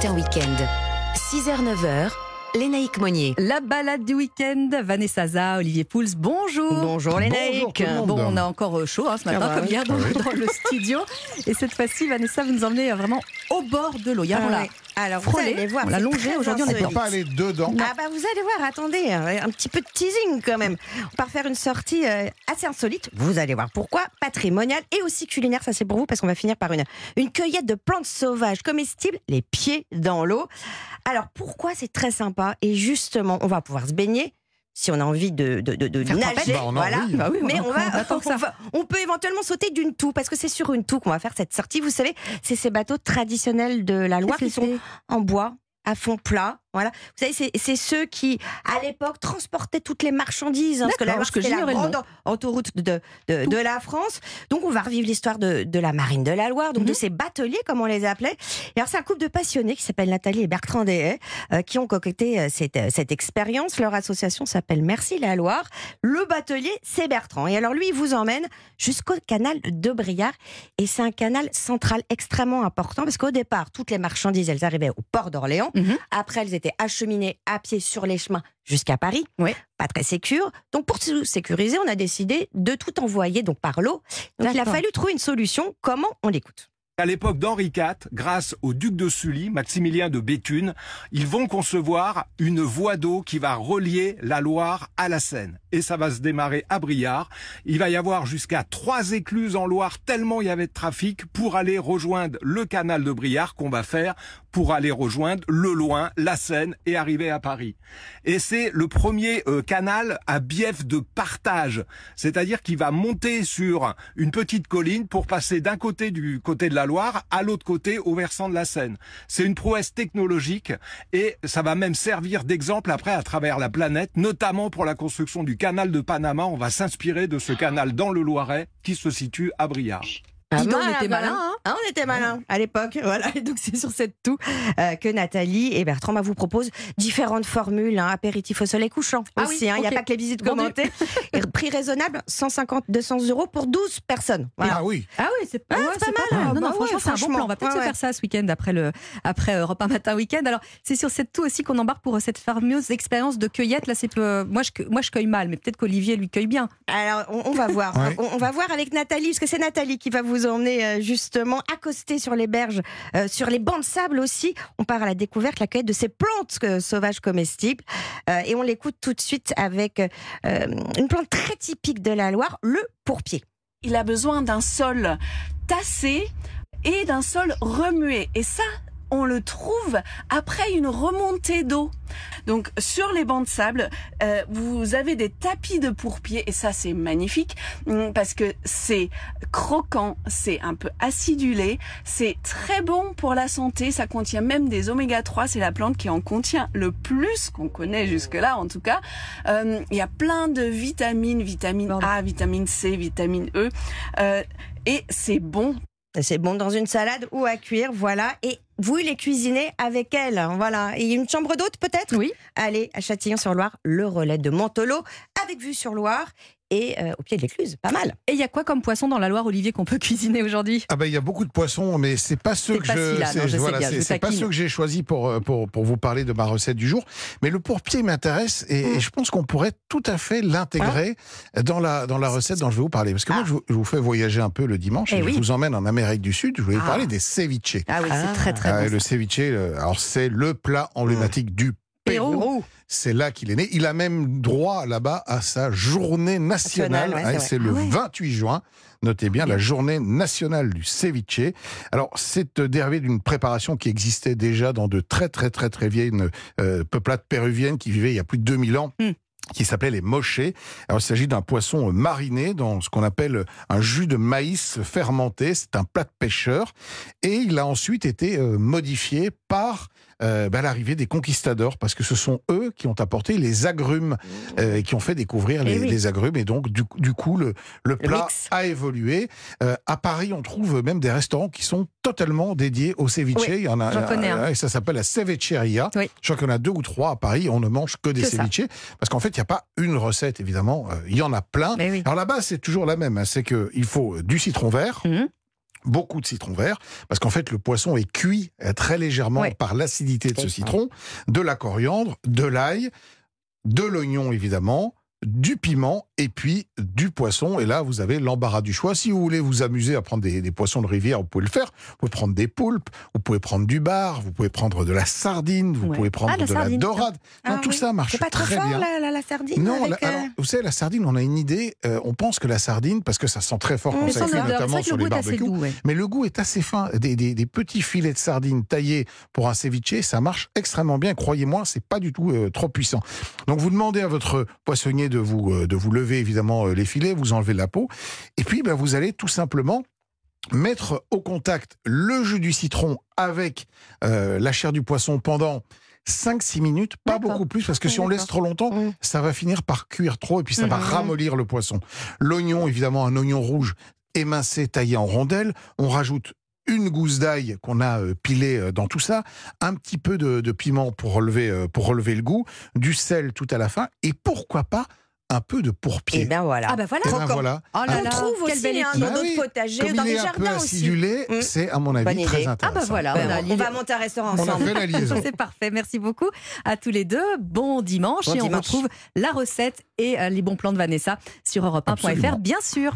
Matin Week-end. 6h-9h, Lénaïque Monnier. La balade du week-end, Vanessa Za, Olivier Pouls, bonjour. Bonjour Lénaïque. Bon, on a encore euh, chaud hein, ce matin, Ah bah comme hier dans, oui. dans le studio. Et cette fois-ci, Vanessa, vous nous emmenez euh, vraiment au bord de l'eau. Hier, on l'a Ah Alors, vous allez voir. on l'a longé, aujourd'hui, on insolite. pas aller dedans. Ah bah vous allez voir, attendez, euh, un petit peu de teasing quand même. On va faire une sortie euh, assez insolite, vous allez voir pourquoi, patrimoniale et aussi culinaire, ça c'est pour vous parce qu'on va finir par une, une cueillette de plantes sauvages comestibles, les pieds dans l'eau. Alors pourquoi c'est très sympa? Et justement on va pouvoir se baigner si on a envie de, de, de, de Faire nager. Bah, on a voilà. envie. Bah oui, Mais on va, attend que ça. on va- on peut éventuellement sauter d'une toux parce que c'est sur une toux qu'on va faire cette sortie. Vous savez, c'est ces bateaux traditionnels de la Loire qui sont en bois à fond plat. Voilà. Vous savez, c'est- ceux qui, à l'époque, transportaient toutes les marchandises. hein, parce que la Loire, que la grande autoroute de, de, de la France. Donc, on va revivre l'histoire de, de la marine de la Loire, donc de Mhm. ces bateliers, comme on les appelait. Et alors, c'est un couple de passionnés qui s'appellent Nathalie et Bertrand Deshaies, euh, qui ont concocté euh, cette, euh, cette expérience. Leur association s'appelle Merci la Loire. Le batelier, c'est Bertrand. Et alors, lui, il vous emmène jusqu'au canal de Briard. Et c'est un canal central extrêmement important parce qu'au départ, toutes les marchandises, elles arrivaient au port d'Orléans. Mhm. Après, elles étaient acheminées à pied sur les chemins jusqu'à Paris. Ouais. Pas très sécure. Donc, pour se sécuriser, on a décidé de tout envoyer donc par l'eau. Donc, il a fallu trouver une solution. Comment on l'écoute? À l'époque d'Henri IV, grâce au duc de Sully, Maximilien de Béthune, ils vont concevoir une voie d'eau qui va relier la Loire à la Seine. Et ça va se démarrer à Briard. Il va y avoir jusqu'à trois écluses en Loire tellement il y avait de trafic pour aller rejoindre le canal de Briard qu'on va faire pour aller rejoindre le loin, la Seine et arriver à Paris. Et c'est le premier euh, canal à bief de partage. C'est-à-dire qu'il va monter sur une petite colline pour passer d'un côté du côté de la Loire à l'autre côté au versant de la Seine. C'est une prouesse technologique et ça va même servir d'exemple après à travers la planète, notamment pour la construction du canal de Panama. On va s'inspirer de ce canal dans le Loiret qui se situe à Briard. Dis donc, on était malin, hein Ah, on était malin à l'époque. Voilà. Et donc c'est sur cette toux euh, que Nathalie et Bertrand bah, vous proposent différentes formules. Hein, apéritif au soleil couchant Ah aussi. oui, hein. Il n'y a pas que les visites Vendu. commentées. Et prix raisonnable, 150, 200 euros pour 12 personnes. Voilà. Ah oui. Ah oui, c'est pas, Ah, ouais, pas mal. Non, non, Bah franchement, ouais, c'est un bon plan. On va peut-être Ouais, se ouais. faire ça ce week-end après, le, après Europe 1 Matin Week-end. Alors, c'est sur cette toux aussi qu'on embarque pour euh, cette fameuse expérience de cueillette. Là, c'est peu- moi, je, moi, je cueille mal, mais peut-être qu'Olivier lui cueille bien. Alors, on, on va voir. Ouais. on, on va voir avec Nathalie, parce que c'est Nathalie qui va vous emmener euh, justement accoster sur les berges, euh, sur les bancs de sable aussi. On part à la découverte, la cueillette de ces plantes euh, sauvages comestibles. Et on l'écoute tout de suite avec une plante très typique de la Loire, le pourpier. il a besoin d'un sol tassé et d'un sol remué. Et ça, on le trouve après une remontée d'eau. Donc sur les bancs de sable, euh, vous avez des tapis de pourpier et ça c'est magnifique hum, parce que c'est croquant, c'est un peu acidulé, c'est très bon pour la santé, ça contient même des oméga 3, c'est la plante qui en contient le plus qu'on connaît jusque-là en tout cas. Euh, Il y a plein de vitamines, vitamine A, vitamine C, vitamine E euh, et c'est bon C'est bon dans une salade ou à cuire, voilà. Et vous les cuisinez avec elle, hein, voilà. Et une chambre d'hôte peut-être Oui. Allez, à Châtillon-sur-Loire, le relais de Mantelot, avec vue sur Loire et euh, au pied de l'écluse. Pas mal. Et il y a quoi comme poisson dans la Loire, Olivier, qu'on peut cuisiner aujourd'hui? Ah ben il y a beaucoup de poissons, mais c'est pas ceux que pas je, voilà, c'est pas ceux que j'ai choisi pour, euh, pour pour vous parler de ma recette du jour. Mais le pourpier m'intéresse et, Mm. et je pense qu'on pourrait tout à fait l'intégrer dans la dans la recette dont je vais vous parler. Parce que moi Ah. je vous, je vous fais voyager un peu le dimanche. Eh et oui. Je vous emmène en Amérique du Sud. Je voulais vous Ah. parler des ceviches. Ah oui, Ah. c'est très très Ah, bon. et le ceviche, euh, alors c'est le plat emblématique du Pérou. C'est là qu'il est né. Il a même droit là-bas à sa journée nationale. Nationale, ouais, Hein, c'est le Ah ouais. 28 juin. Notez bien la journée nationale du ceviche. Alors, c'est euh, dérivé d'une préparation qui existait déjà dans de très très très très vieilles euh, peuplades péruviennes qui vivaient il y a plus de 2000 ans. Hmm. Qui s'appelait les mochés. Alors, il s'agit d'un poisson mariné dans ce qu'on appelle un jus de maïs fermenté. C'est un plat de pêcheur. Et il a ensuite été euh, modifié par euh, bah, l'arrivée des conquistadors, parce que ce sont eux qui ont apporté les agrumes, euh, et qui ont fait découvrir les, Eh oui. les agrumes. Et donc, du, du coup, le, le plat a évolué. Euh, à Paris, on trouve même des restaurants qui sont totalement dédiés au ceviche. Oui, il y en a, un. euh, et ça s'appelle la cevicheria. Oui. Je crois qu'il y en a deux ou trois à Paris. On ne mange que des Que ceviches. Parce qu'en fait, il n'y a pas une recette, évidemment. Il y en a plein. Oui. Alors la base, c'est toujours la même. hein. C'est qu'il faut du citron vert, Mhm. Beaucoup de citron vert, parce qu'en fait le poisson est cuit euh, très légèrement par l'acidité de ce citron, de la coriandre, de l'ail, de l'oignon évidemment, du piment et puis du poisson. Et là, vous avez l'embarras du choix. Si vous voulez vous amuser à prendre des, des poissons de rivière, vous pouvez le faire. Vous pouvez prendre des poulpes, vous pouvez prendre du bar, vous pouvez prendre de la sardine, vous Ouais. pouvez prendre Ah, la de la sardine, dorade. Non, Ah tout ça marche C'est pas trop très fort bien. la, la- la sardine Non, avec, la- euh, alors, vous savez, la sardine, on a une idée. euh, on pense que la sardine, parce que ça sent très fort quand ça notamment sur le les barbecues. doux. ouais. Mais le goût est assez fin. Des, des- des petits filets de sardines taillés pour un ceviche, ça marche extrêmement bien. Croyez-moi, c'est pas du tout euh, trop puissant. Donc vous demandez à votre poissonnier de vous, euh, de vous lever évidemment euh, les filets, vous enlevez la peau, et puis ben, vous allez tout simplement mettre au contact le jus du citron avec euh, la chair du poisson pendant 5-6 minutes, pas beaucoup plus, parce que si on laisse trop longtemps, Mm. ça va finir par cuire trop et puis ça va Mhm. ramollir le poisson. L'oignon, évidemment, un oignon rouge émincé, taillé en rondelles. On rajoute une gousse d'ail qu'on a euh, pilé euh, dans tout ça, un petit peu de, de piment pour relever, euh, pour relever le goût, du sel tout à la fin, et pourquoi pas un peu de pourpier. Et bien voilà. Ah bah voilà. Et ben croquant. voilà. Oh là On là, trouve quelle aussi belle hein, dans Bah oui. potagers, Comme dans il les est un peu jardins aussi. acidulé, Mm. c'est à mon avis Bonne très idée. intéressant. Ah bah voilà, on va monter un restaurant On a ensemble. fait la liaison. C'est parfait. Merci beaucoup à tous les deux. Bon dimanche Bon et on dimanche. retrouve la recette et les bons plans de Vanessa sur europe1.fr Absolument. bien sûr.